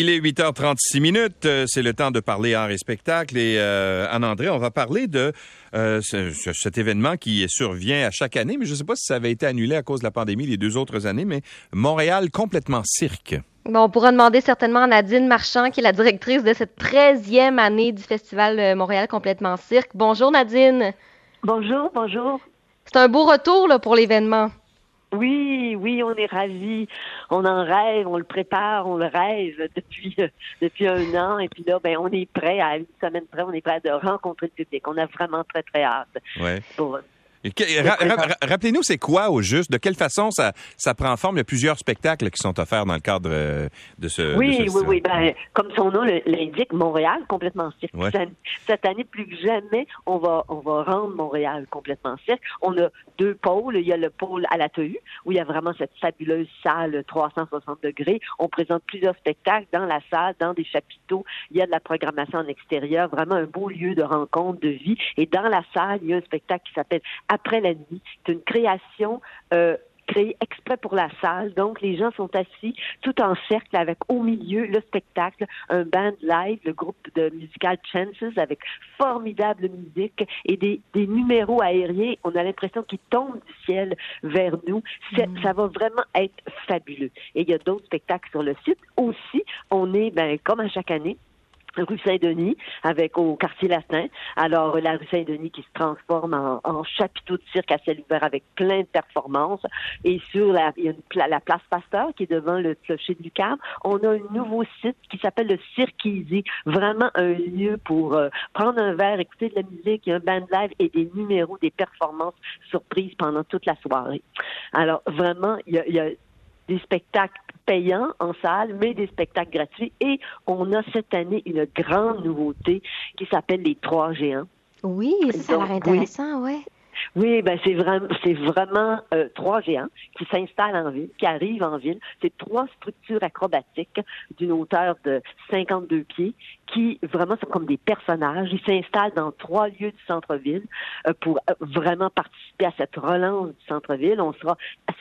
Il est 8h36 minutes. Euh, c'est le temps de parler art et spectacle. Et euh, Anne-André, on va parler de euh, ce- ce- cet événement qui survient à chaque année, mais je ne sais pas si ça avait été annulé à cause de la pandémie les deux autres années, mais Montréal complètement cirque. Bon, on pourra demander certainement à Nadine Marchand, qui est la directrice de cette 13e année du Festival euh, Montréal Complètement Cirque. Bonjour Nadine. Bonjour, bonjour. C'est un beau retour là, pour l'événement. Oui, oui, on est ravis. On en rêve, on le prépare, on le rêve depuis euh, depuis un an. Et puis là, ben, on est prêt à une semaine près, on est prêt de rencontrer le public. On a vraiment très très hâte. Ouais. Pour, ra- ra- ra- Rappelez-nous, c'est quoi au juste? De quelle façon ça, ça prend forme? Il y a plusieurs spectacles qui sont offerts dans le cadre euh, de ce. de oui, ce oui, oui. Ben, comme son nom l'indique, Montréal complètement cirque. Ouais. Cette, année, cette année, plus que jamais, on va on va rendre Montréal complètement cirque. On a deux pôles. Il y a le pôle à la TEU, où il y a vraiment cette fabuleuse salle 360 degrés. On présente plusieurs spectacles dans la salle, dans des chapiteaux. Il y a de la programmation en extérieur, vraiment un beau lieu de rencontre, de vie. Et dans la salle, il y a un spectacle qui s'appelle Après la nuit. C'est une création euh, créée exprès pour la salle. Donc, les gens sont assis tout en cercle avec au milieu le spectacle, un band live, le groupe de musical Chances avec formidable musique et des, des numéros aériens. On a l'impression qu'ils tombent du ciel vers nous. C'est- Ça va vraiment être fabuleux. Et il y a d'autres spectacles sur le site. Aussi, on est, ben, comme à chaque année, rue Saint-Denis, avec au quartier latin. Alors, la rue Saint-Denis qui se transforme en, en chapiteau de cirque à ciel ouvert avec plein de performances. Et sur la, il y a une la place Pasteur qui est devant le clocher du Lucam. On a un nouveau site qui s'appelle le Cirque Easy. Vraiment un lieu pour euh, prendre un verre, écouter de la musique, un band live et des numéros, des performances surprises pendant toute la soirée. Alors, vraiment, il y a, il y a des spectacles payants en salle, mais des spectacles gratuits. Et on a cette année une grande nouveauté qui s'appelle les Trois Géants. Oui, ça, a l'air Donc, oui. intéressant, ouais. Oui, ben c'est vraiment c'est vraiment euh, trois géants qui s'installent en ville, qui arrivent en ville. C'est trois structures acrobatiques d'une hauteur de 52 pieds qui vraiment sont comme des personnages. Ils s'installent dans trois lieux du centre-ville euh, pour euh, vraiment participer à cette relance du centre-ville. On sera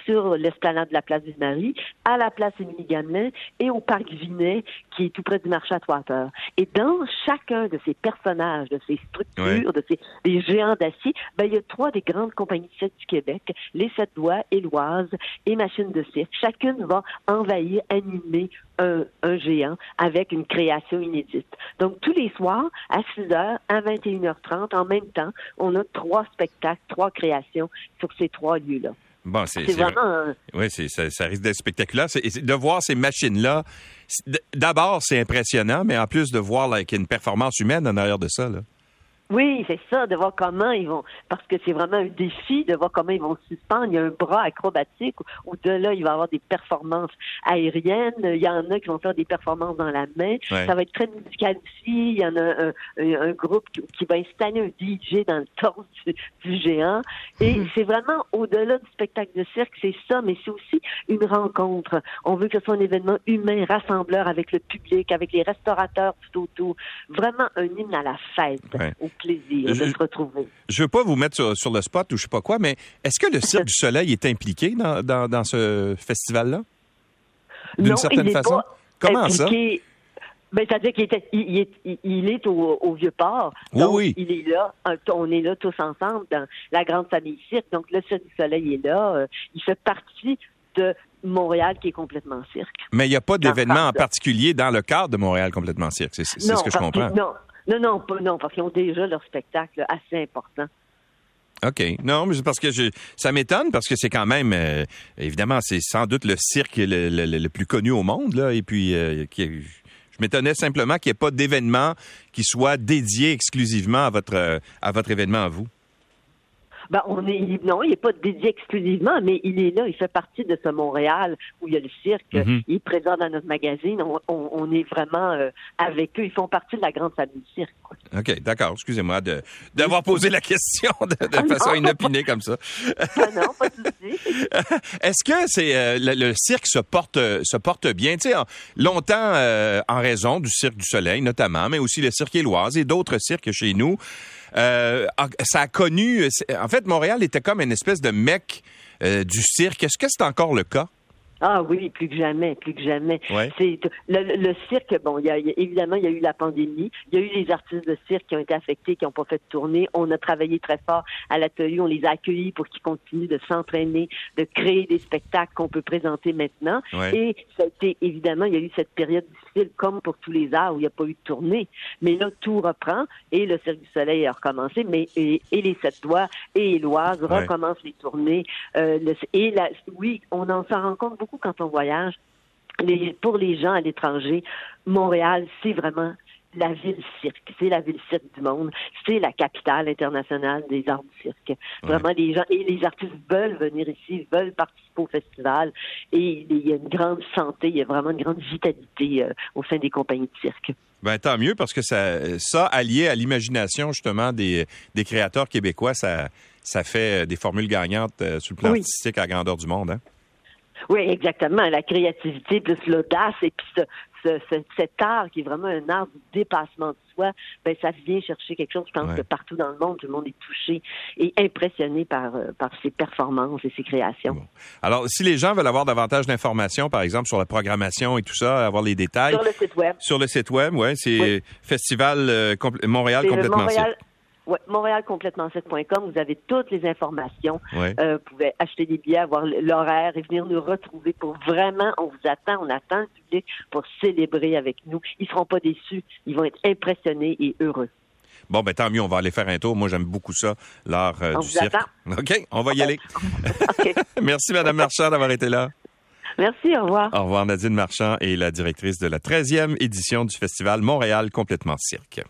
sur l'esplanade de la place du Marie, à la place Émilie Gamelin et au parc Vinet qui est tout près du marché à Trois-Heures. Et dans chacun de ces personnages, de ces structures, Ouais. de ces des géants d'acier, ben, il y a trois des grandes compagnies du Québec, les Sept Doigts, Éloise et Machine de cirque. Chacune va envahir, animer un, un géant avec une création inédite. Donc, tous les soirs, à 6 h, à 21h30, en même temps, on a trois spectacles, trois créations sur ces trois lieux-là. Bon, c'est. Vraiment un- Oui, ça, ça risque d'être spectaculaire. De voir ces machines-là, d'abord, c'est impressionnant, mais en plus de voir qu'il y a une performance humaine en arrière de ça. Là. Oui, c'est ça, de voir comment ils vont, parce que c'est vraiment un défi de voir comment ils vont suspendre. Il y a un bras acrobatique où de là, il va y avoir des performances aériennes. Il y en a qui vont faire des performances dans la main. Ouais. Ça va être très musical aussi. Il y en a un, un- un groupe qui, qui va installer un DJ dans le torse du, du géant. Et c'est vraiment au-delà du spectacle de cirque, c'est ça, mais c'est aussi une rencontre. On veut que ce soit un événement humain, rassembleur avec le public, avec les restaurateurs tout autour. Vraiment un hymne à la fête, Ouais. au plaisir Je- de se retrouver. Je veux pas vous mettre sur, sur le spot ou je sais pas quoi, mais est-ce que le Cirque du Soleil est impliqué dans, dans, dans ce festival-là? D'une certaine il façon? pas Comment ça? impliqué. Ben, c'est-à-dire qu'il il, est, il- il est au, au Vieux-Port. Oui, Donc, oui. il est là. On est là tous ensemble dans la grande famille cirque. Donc, le Cirque du Soleil est là. euh, il fait partie de Montréal qui est complètement cirque. Mais il n'y a pas d'événement en particulier dans le cadre de Montréal complètement cirque. C'est ce que je comprends. non, non, non, pas- non, parce qu'ils ont déjà leur spectacle assez important. OK. Non, mais c'est parce que je, ça m'étonne parce que c'est quand même, euh, évidemment, c'est sans doute le cirque le, le- plus connu au monde, là. Et puis, euh, je m'étonnais simplement qu'il n'y ait pas d'événement qui soit dédié exclusivement à votre, euh, à votre événement à vous. Ben, on est, non, il n'est pas dédié exclusivement, mais il est là, il fait partie de ce Montréal où il y a le cirque. Mhm. Il est présent dans notre magazine. On, on- on est vraiment euh, avec eux. Ils font partie de la grande famille cirque. quoi. OK, d'accord. Excusez-moi de, d'avoir posé la question de, de Ah non. façon inopinée comme ça. Ah non, pas de. Est-ce que c'est euh, le, le cirque se porte se porte bien? Tu sais, longtemps euh, en raison du cirque du Soleil notamment, mais aussi le cirque Éloise et d'autres cirques chez nous. Euh, ça a connu. En fait, Montréal était comme une espèce de mec euh, du cirque. Est-ce que c'est encore le cas? Ah oui, plus que jamais, plus que jamais. Ouais. C'est le, cirque. Bon, il y a, évidemment, il y a eu la pandémie. Il y a eu les artistes de cirque qui ont été affectés, qui n'ont pas fait de tournée. On a travaillé très fort à l'atelier. On les a accueillis pour qu'ils continuent de s'entraîner, de créer des spectacles qu'on peut présenter maintenant. Ouais. Et ça a été évidemment, il y a eu cette période difficile, comme pour tous les arts où il n'y a pas eu de tournée. Mais là, tout reprend et le Cirque du Soleil a recommencé. Mais et, et les Sept Doigts et Éloise Ouais. recommencent les tournées. Euh, le- et la, oui, on en s'en rend compte beaucoup quand on voyage. Les, pour les gens à l'étranger, Montréal, c'est vraiment la ville cirque. C'est la ville cirque du monde. C'est la capitale internationale des arts du cirque. Vraiment, les gens et les artistes veulent venir ici, veulent participer au festival. Et il y a une grande santé, il y a vraiment une grande vitalité euh, au sein des compagnies de cirque. Ben, tant mieux, parce que ça, ça allié à l'imagination, justement, des, des créateurs québécois, ça, ça fait des formules gagnantes euh, sur le plan Oui. artistique à la grandeur du monde. Hein? Oui, exactement. La créativité plus l'audace et puis ce, ce- ce- cet art qui est vraiment un art du dépassement de soi, ben ça vient chercher quelque chose. Je pense Ouais. que partout dans le monde, tout le monde est touché et impressionné par euh, par ses performances et ses créations. Bon. Alors, si les gens veulent avoir davantage d'informations, par exemple, sur la programmation et tout ça, avoir les détails, Sur le site web, sur le site web, ouais, c'est Oui. Festival euh, compl- Montréal complètement Montréal. Ouais, montréalcomplétement7.com, vous avez toutes les informations. Ouais. Euh, vous pouvez acheter des billets, avoir l'horaire et venir nous retrouver pour vraiment, on vous attend, on attend le public pour célébrer avec nous. Ils seront pas déçus, ils vont être impressionnés et heureux. Bon, ben tant mieux, on va aller faire un tour. Moi, j'aime beaucoup ça, l'art euh, On du vous cirque. attend. OK, on va y aller. Merci, Madame Marchand, d'avoir été là. Merci, au revoir. Au revoir, Nadine Marchand est la directrice de la 13e édition du Festival Montréal complètement cirque.